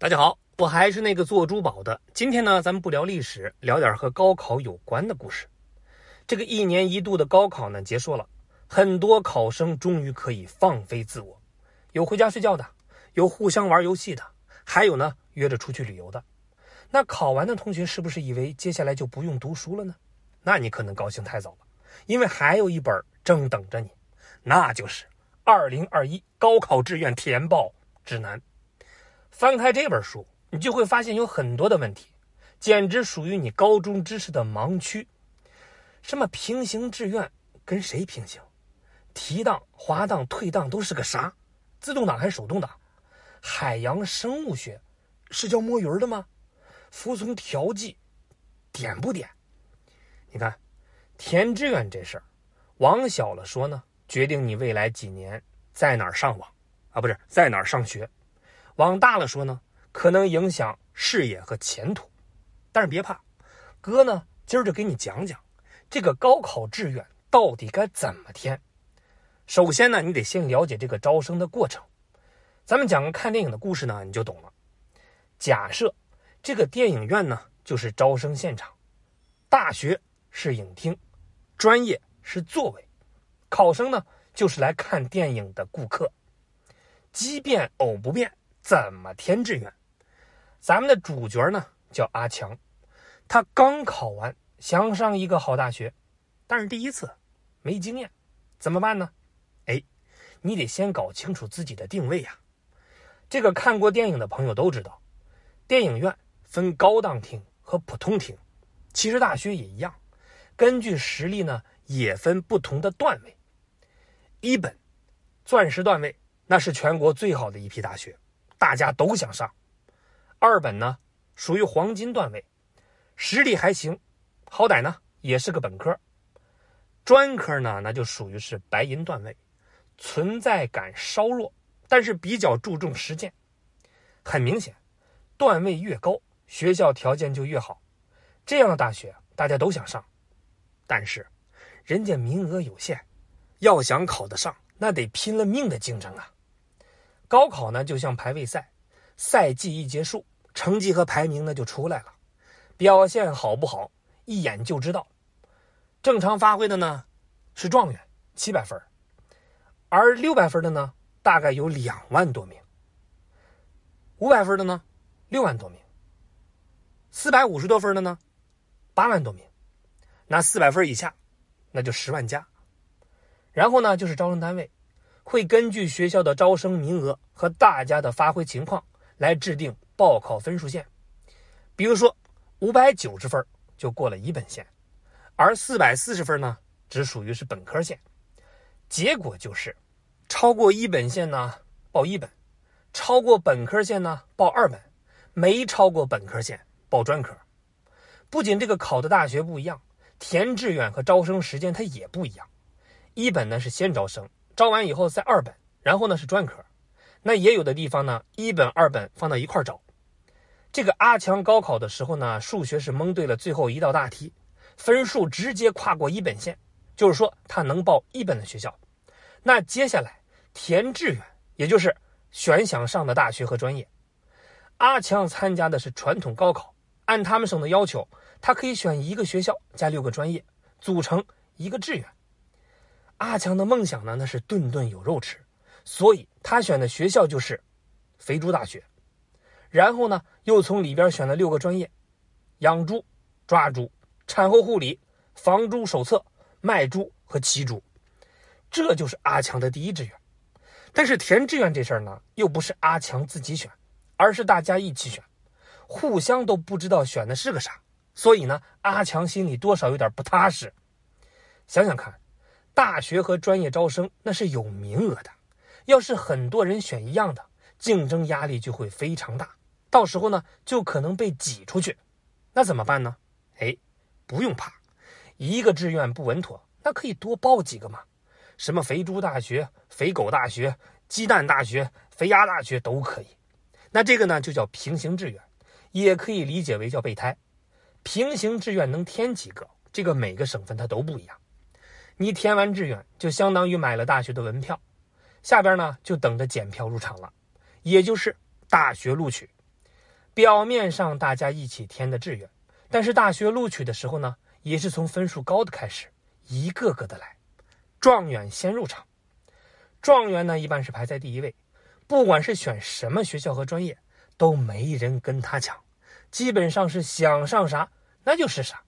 大家好，我还是那个做珠宝的。今天呢，咱们不聊历史，聊点和高考有关的故事。这个一年一度的高考呢，结束了，很多考生终于可以放飞自我，有回家睡觉的，有互相玩游戏的，还有呢约着出去旅游的。那考完的同学是不是以为接下来就不用读书了呢？那你可能高兴太早了，因为还有一本正等着你，那就是《二零二一高考志愿填报指南》。翻开这本书，你就会发现有很多的问题，简直属于你高中知识的盲区。什么平行志愿跟谁平行？提档、滑档、退档都是个啥？自动挡还是手动挡？海洋生物学是叫摸鱼的吗？服从调剂点不点？你看，填志愿这事儿，往小了说呢，决定你未来几年在哪儿上网啊，不是在哪儿上学。往大了说呢，可能影响事业和前途，但是别怕，哥呢今儿就给你讲讲这个高考志愿到底该怎么填。首先呢，你得先了解这个招生的过程。咱们讲个看电影的故事呢，你就懂了。假设这个电影院呢就是招生现场，大学是影厅，专业是座位，考生呢就是来看电影的顾客。奇变偶不变。怎么填志愿？咱们的主角呢叫阿强，他刚考完，想上一个好大学，但是第一次，没经验，怎么办呢？哎，你得先搞清楚自己的定位呀。这个看过电影的朋友都知道，电影院分高档厅和普通厅，其实大学也一样，根据实力呢也分不同的段位。一本，钻石段位，那是全国最好的一批大学。大家都想上，二本呢属于黄金段位，实力还行，好歹呢也是个本科。专科呢那就属于是白银段位，存在感稍弱，但是比较注重实践。很明显，段位越高，学校条件就越好，这样的大学大家都想上。但是，人家名额有限，要想考得上，那得拼了命的竞争啊。高考呢，就像排位赛，赛季一结束，成绩和排名呢就出来了，表现好不好，一眼就知道。正常发挥的呢是状元，七百分而六百分的呢，大概有两万多名；五百分的呢，六万多名；四百五十多分的呢，八万多名。那四百分以下，那就十万加。然后呢，就是招生单位。会根据学校的招生名额和大家的发挥情况来制定报考分数线。比如说，五百九十分就过了一本线，而四百四十分呢，只属于是本科线。结果就是，超过一本线呢报一本，超过本科线呢报二本，没超过本科线报专科。不仅这个考的大学不一样，填志愿和招生时间它也不一样。一本呢是先招生。招完以后再二本，然后呢是专科，那也有的地方呢一本二本放到一块招。这个阿强高考的时候呢，数学是蒙对了最后一道大题，分数直接跨过一本线，就是说他能报一本的学校。那接下来填志愿，也就是选想上的大学和专业。阿强参加的是传统高考，按他们省的要求，他可以选一个学校加六个专业，组成一个志愿。阿强的梦想呢，那是顿顿有肉吃，所以他选的学校就是肥猪大学。然后呢，又从里边选了六个专业：养猪、抓猪、产后护理、防猪手册、卖猪和骑猪。这就是阿强的第一志愿。但是填志愿这事儿呢，又不是阿强自己选，而是大家一起选，互相都不知道选的是个啥。所以呢，阿强心里多少有点不踏实。想想看。大学和专业招生那是有名额的，要是很多人选一样的，竞争压力就会非常大，到时候呢就可能被挤出去，那怎么办呢？哎，不用怕，一个志愿不稳妥，那可以多报几个嘛，什么肥猪大学、肥狗大学、鸡蛋大学、肥鸭大学都可以。那这个呢就叫平行志愿，也可以理解为叫备胎。平行志愿能填几个，这个每个省份它都不一样。你填完志愿，就相当于买了大学的门票，下边呢就等着检票入场了，也就是大学录取。表面上大家一起填的志愿，但是大学录取的时候呢，也是从分数高的开始，一个个的来。状元先入场，状元呢一般是排在第一位，不管是选什么学校和专业，都没人跟他抢，基本上是想上啥那就是啥。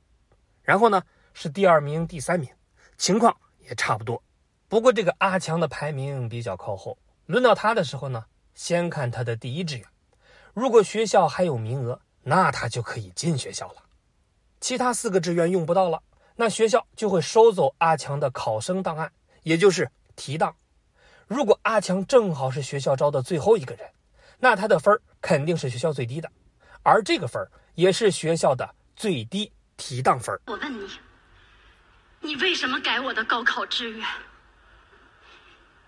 然后呢是第二名、第三名，情况也差不多。不过这个阿强的排名比较靠后，轮到他的时候呢，先看他的第一志愿。如果学校还有名额，那他就可以进学校了。其他四个志愿用不到了，那学校就会收走阿强的考生档案，也就是提档。如果阿强正好是学校招的最后一个人，那他的分肯定是学校最低的，而这个分也是学校的最低提档分。我问你，你为什么改我的高考志愿？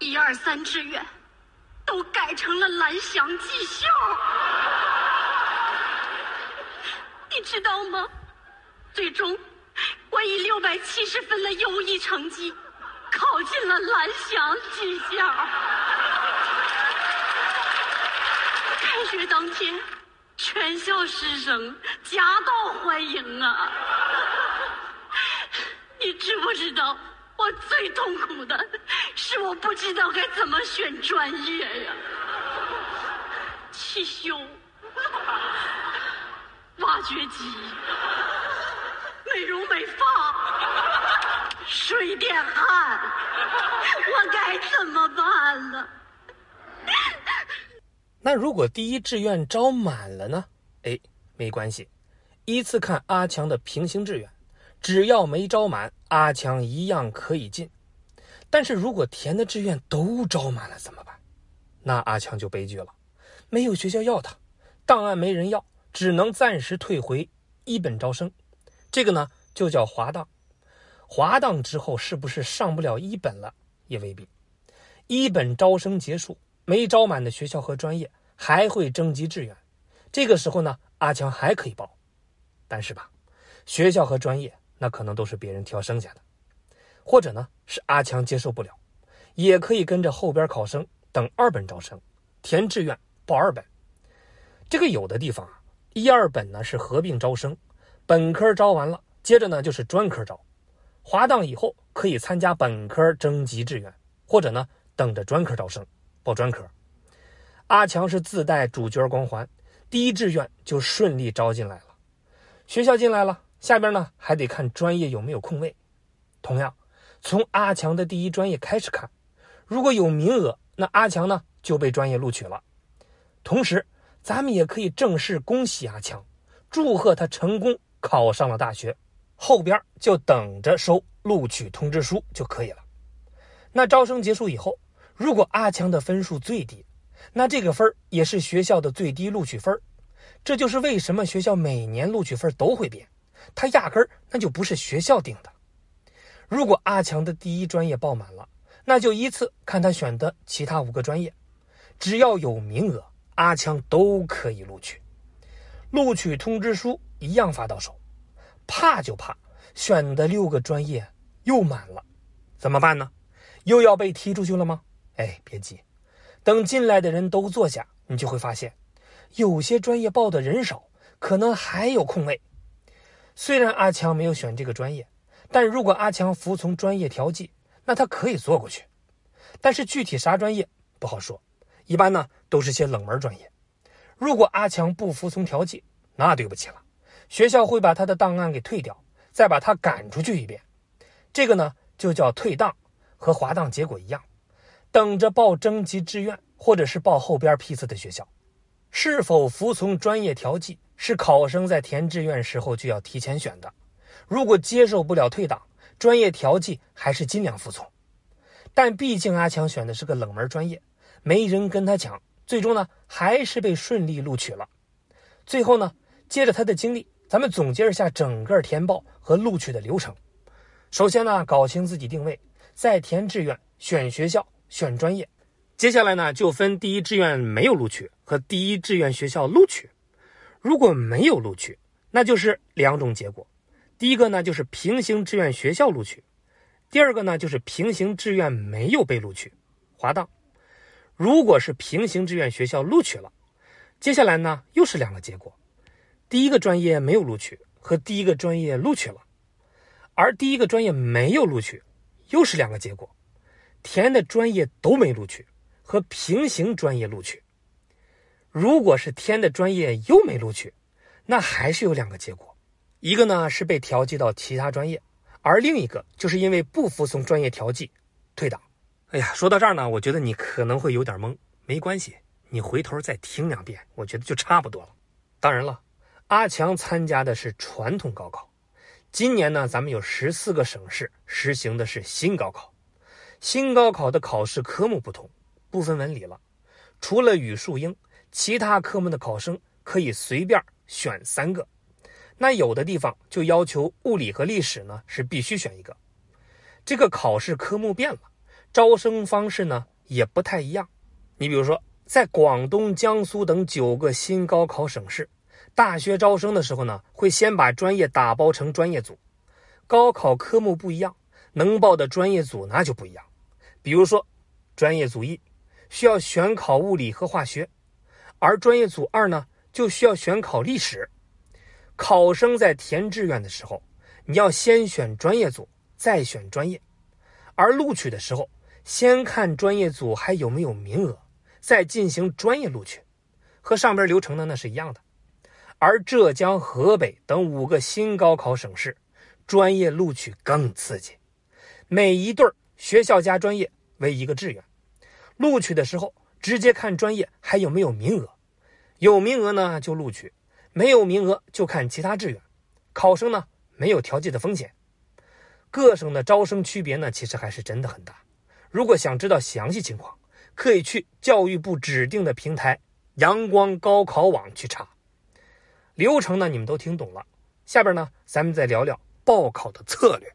一二三志愿。都改成了蓝翔技校，你知道吗？最终，我以六百七十分的优异成绩，考进了蓝翔技校。开学当天，全校师生夹道欢迎啊！你知不知道？我最痛苦的是，我不知道该怎么选专业呀。汽修、挖掘机、美容美发、水电焊，我该怎么办呢？那如果第一志愿招满了呢？哎，没关系，依次看阿强的平行志愿。只要没招满，阿强一样可以进。但是如果填的志愿都招满了怎么办？那阿强就悲剧了，没有学校要他，档案没人要，只能暂时退回一本招生。这个呢就叫滑档。滑档之后是不是上不了一本了？也未必。一本招生结束，没招满的学校和专业还会征集志愿。这个时候呢，阿强还可以报。但是吧，学校和专业。那可能都是别人挑剩下的，或者呢是阿强接受不了，也可以跟着后边考生等二本招生，填志愿报二本。这个有的地方啊，一二本呢是合并招生，本科招完了，接着呢就是专科招，滑档以后可以参加本科征集志愿，或者呢等着专科招生报专科。阿强是自带主角光环，第一志愿就顺利招进来了，学校进来了。下边呢还得看专业有没有空位，同样从阿强的第一专业开始看，如果有名额，那阿强呢就被专业录取了。同时，咱们也可以正式恭喜阿强，祝贺他成功考上了大学，后边就等着收录取通知书就可以了。那招生结束以后，如果阿强的分数最低，那这个分也是学校的最低录取分这就是为什么学校每年录取分都会变。他压根儿那就不是学校定的。如果阿强的第一专业报满了，那就依次看他选的其他五个专业，只要有名额，阿强都可以录取。录取通知书一样发到手。怕就怕选的六个专业又满了，怎么办呢？又要被踢出去了吗？哎，别急，等进来的人都坐下，你就会发现，有些专业报的人少，可能还有空位。虽然阿强没有选这个专业，但如果阿强服从专业调剂，那他可以坐过去。但是具体啥专业不好说，一般呢都是些冷门专业。如果阿强不服从调剂，那对不起了，学校会把他的档案给退掉，再把他赶出去一遍。这个呢就叫退档，和滑档结果一样，等着报征集志愿或者是报后边批次的学校。是否服从专业调剂？是考生在填志愿时候就要提前选的。如果接受不了退档，专业调剂还是尽量服从。但毕竟阿强选的是个冷门专业，没人跟他抢，最终呢还是被顺利录取了。最后呢，接着他的经历，咱们总结一下整个填报和录取的流程。首先呢，搞清自己定位，再填志愿、选学校、选专业。接下来呢，就分第一志愿没有录取和第一志愿学校录取。如果没有录取，那就是两种结果。第一个呢，就是平行志愿学校录取；第二个呢，就是平行志愿没有被录取，滑档。如果是平行志愿学校录取了，接下来呢，又是两个结果：第一个专业没有录取，和第一个专业录取了；而第一个专业没有录取，又是两个结果：填的专业都没录取，和平行专业录取。如果是填的专业又没录取，那还是有两个结果：一个呢是被调剂到其他专业，而另一个就是因为不服从专业调剂，退档。哎呀，说到这儿呢，我觉得你可能会有点懵，没关系。你回头再听两遍，我觉得就差不多了。当然了，阿强参加的是传统高考。今年呢，咱们有十四个省市实行的是新高考。新高考的考试科目不同，不分文理了。除了语数英，其他科目的考生可以随便选三个。那有的地方就要求物理和历史呢是必须选一个。这个考试科目变了，招生方式呢也不太一样。你比如说。在广东、江苏等九个新高考省市，大学招生的时候呢，会先把专业打包成专业组。高考科目不一样，能报的专业组那就不一样。比如说，专业组一需要选考物理和化学，而专业组二呢就需要选考历史。考生在填志愿的时候，你要先选专业组，再选专业；而录取的时候，先看专业组还有没有名额。再进行专业录取，和上边流程呢那是一样的。而浙江、河北等五个新高考省市，专业录取更刺激。每一对学校加专业为一个志愿，录取的时候直接看专业还有没有名额，有名额呢就录取，没有名额就看其他志愿。考生呢没有调剂的风险。各省的招生区别呢其实还是真的很大。如果想知道详细情况，可以去教育部指定的平台“阳光高考网”去查流程呢，你们都听懂了。下边呢，咱们再聊聊报考的策略。